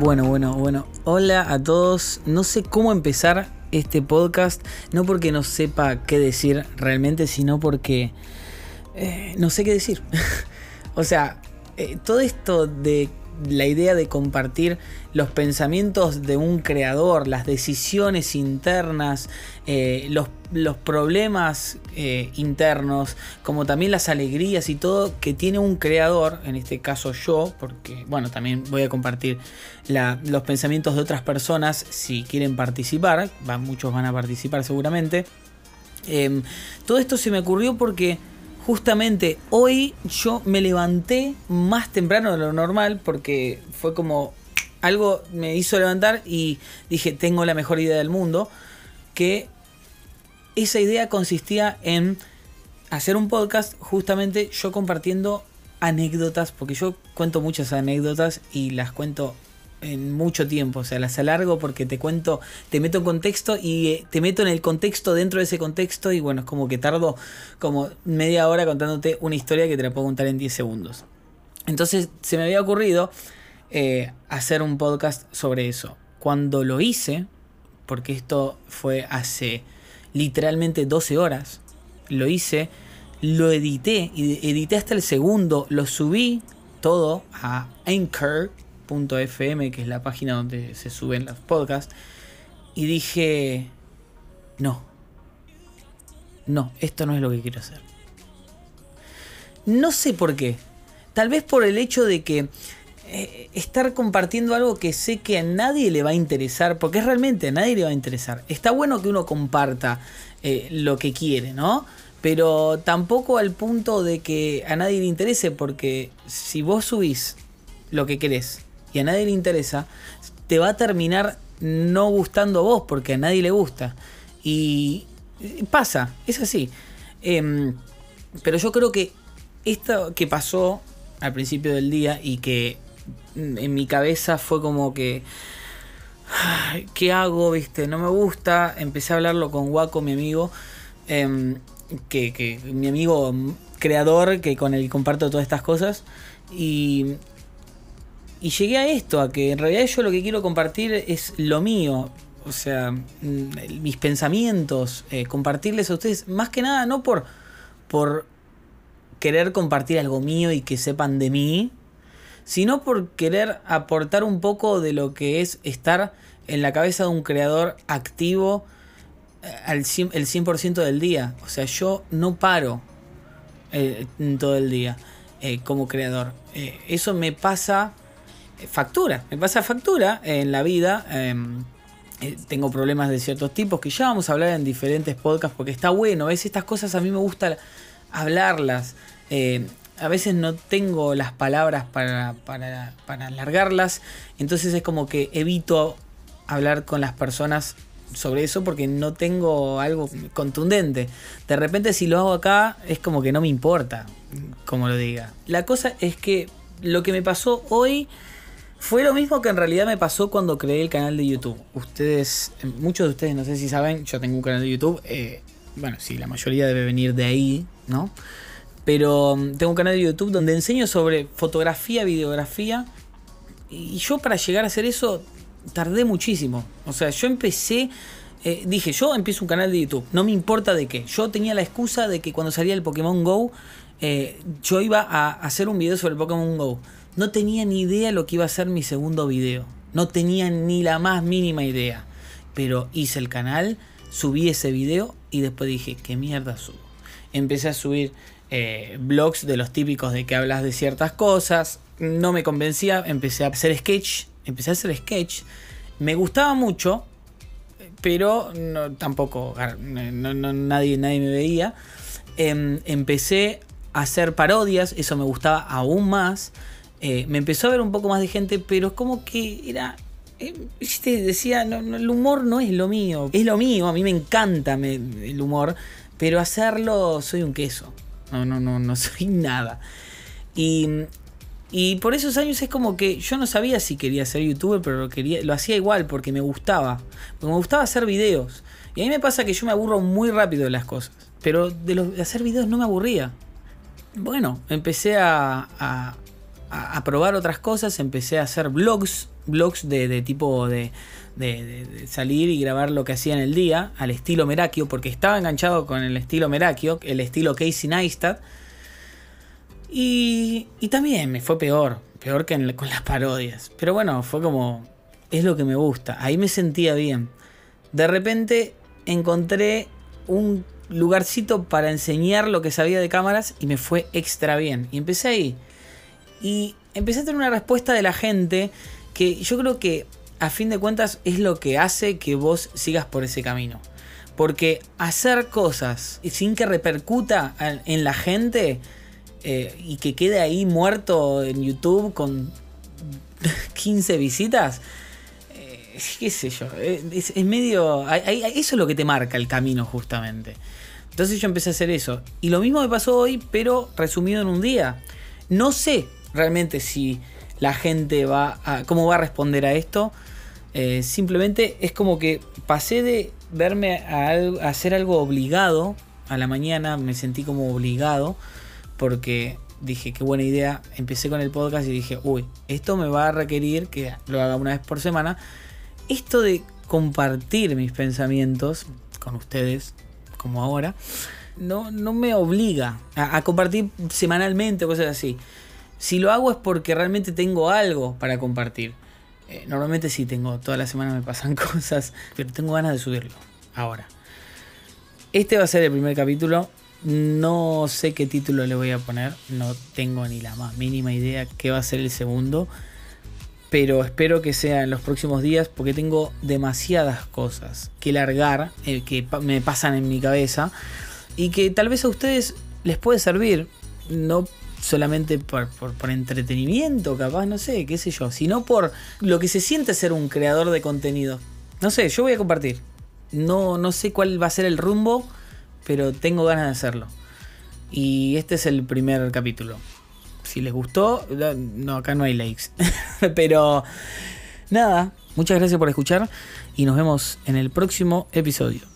Bueno, bueno, bueno. Hola a todos. No sé cómo empezar este podcast. No porque no sepa qué decir realmente, sino porque eh, no sé qué decir. o sea, eh, todo esto de la idea de compartir los pensamientos de un creador, las decisiones internas, eh, los, los, problemas eh, internos, como también las alegrías y todo que tiene un creador, en este caso yo, porque bueno, también voy a compartir los pensamientos de otras personas si quieren participar, muchos van a participar seguramente. Em, todo esto se me ocurrió porque justamente hoy yo me levanté más temprano de lo normal porque fue como algo me hizo levantar y dije, tengo la mejor idea del mundo, que esa idea consistía en hacer un podcast justamente yo compartiendo anécdotas, porque yo cuento muchas anécdotas y las cuento en mucho tiempo, o sea, las alargo porque te cuento, te meto en contexto y eh, te meto en el contexto dentro de ese contexto y bueno, es como que tardo como media hora contándote una historia que te la puedo contar en 10 segundos. Entonces se me había ocurrido eh, hacer un podcast sobre eso. Cuando lo hice, porque esto fue hace literalmente 12 horas, lo hice, lo edité, y edité hasta el segundo, lo subí todo a Anchor .fm, que es la página donde se suben los podcasts, y dije, no, no, esto no es lo que quiero hacer. No sé por qué. Tal vez por el hecho de que eh, estar compartiendo algo que sé que a nadie le va a interesar, porque realmente a nadie le va a interesar. Está bueno que uno comparta eh, lo que quiere, ¿no? Pero tampoco al punto de que a nadie le interese, porque si vos subís lo que querés y a nadie le interesa, te va a terminar no gustando a vos porque a nadie le gusta. Y pasa, es así. Em, pero yo creo que esto que pasó al principio del día y que en mi cabeza fue como que... ¿Qué hago? ¿Viste? No me gusta. Empecé a hablarlo con Waco, mi amigo. Em, que, que mi amigo creador que con el que comparto todas estas cosas. Y y llegué a esto, a que en realidad yo lo que quiero compartir es lo mío. O sea, mm, mis pensamientos, eh, compartirles a ustedes, más que nada no por, por querer compartir algo mío y que sepan de mí, sino por querer aportar un poco de lo que es estar en la cabeza de un creador activo eh, al el 100% del día. O sea, yo no paro eh, todo el día como creador. eso me pasa factura, me pasa factura en la vida. Em, eh, tengo problemas de ciertos tipos que ya vamos a hablar en diferentes podcasts porque está bueno. ¿ves? Estas cosas a mí me gusta hablarlas. Eh, a veces no tengo las palabras para, para, para alargarlas. Entonces es como que evito hablar con las personas sobre eso porque no tengo algo contundente. De repente si lo hago acá es como que no me importa, como lo diga. La cosa es que lo que me pasó hoy fue lo mismo que en realidad me pasó cuando creé el canal de YouTube. Ustedes, muchos de ustedes no sé si saben, yo tengo un canal de YouTube. Eh, bueno, sí, la mayoría debe venir de ahí, ¿no? Pero mm, tengo un canal de YouTube donde enseño sobre fotografía, videografía. Y yo para llegar a hacer eso tardé muchísimo. O sea, yo empecé... Eh, dije, yo empiezo un canal de YouTube, no me importa de qué. Yo tenía la excusa de que cuando salía el Pokémon Go, eh, yo iba a hacer un video sobre el Pokémon Go. No tenía ni idea lo que iba a ser mi segundo video. No tenía ni la más mínima idea. Pero hice el canal, subí ese video y después dije, ¿qué mierda subo? Empecé a subir eh, blogs de los típicos de que hablas de ciertas cosas. No me convencía, empecé a hacer sketch. Empecé a hacer sketch. Me gustaba mucho, pero no, tampoco nadie, nadie me veía. Em, empecé a hacer parodias, eso me gustaba aún más. Eh, me empezó a ver un poco más de gente, pero es como que era. Eh, decía, el humor no es lo mío. Es lo mío, a mí me encanta el humor, pero hacerlo soy un queso. No, no, no, no soy nada. Y, y por esos años es como que yo no sabía si quería ser youtuber, pero lo, quería, lo hacía igual porque me gustaba. Porque me gustaba hacer videos. Y a mí me pasa que yo me aburro muy rápido de las cosas. Pero de, los, hacer videos no me aburría. Bueno, empecé a probar otras cosas, empecé a hacer vlogs vlogs de, de tipo de, de, salir y grabar lo que hacía en el día, al estilo Merakio, porque estaba enganchado con el estilo Merakio, el estilo Casey Neistat. Y, y también me fue peor, peor que con las parodias. Pero bueno, fue como, es lo que me gusta, ahí me sentía bien. De repente encontré un lugarcito para enseñar lo que sabía de cámaras y me fue extra bien. Y empecé ahí. Y empecé a tener una respuesta de la gente que yo creo que a fin de cuentas es lo que hace que vos sigas por ese camino. Porque hacer cosas sin que repercuta en la gente eh, y que quede ahí muerto en YouTube con 15 visitas, eh, qué sé yo, eh, es, medio... eso es lo que te marca el camino justamente. Entonces yo empecé a hacer eso. Y lo mismo me pasó hoy, pero resumido en un día. No sé realmente si la gente va a... cómo va a responder a esto. Eh, simplemente es como que pasé de verme a, al- a hacer algo obligado a la mañana, me sentí como obligado porque dije qué buena idea, empecé con el podcast y dije, uy, esto me va a requerir que lo haga una vez por semana. Esto de compartir mis pensamientos con ustedes, como ahora, no, no me obliga a, a compartir semanalmente, cosas así. Si lo hago es porque realmente tengo algo para compartir. Eh, normalmente sí tengo, toda la semana me pasan cosas, pero tengo ganas de subirlo ahora. Este va a ser el primer capítulo. No sé qué título le voy a poner. No tengo ni la más mínima idea qué va a ser el segundo. Pero espero que sea en los próximos días porque tengo demasiadas cosas que largar, eh, que me pasan en mi cabeza y que tal vez a ustedes les puede servir. No solamente por, por- entretenimiento, capaz, no sé, qué sé yo, sino por lo que se siente ser un creador de contenido. No sé, yo voy a compartir. No, no sé cuál va a ser el rumbo, pero tengo ganas de hacerlo. Y este es el primer capítulo. Si les gustó, no, acá no hay likes. pero nada, muchas gracias por escuchar y nos vemos en el próximo episodio.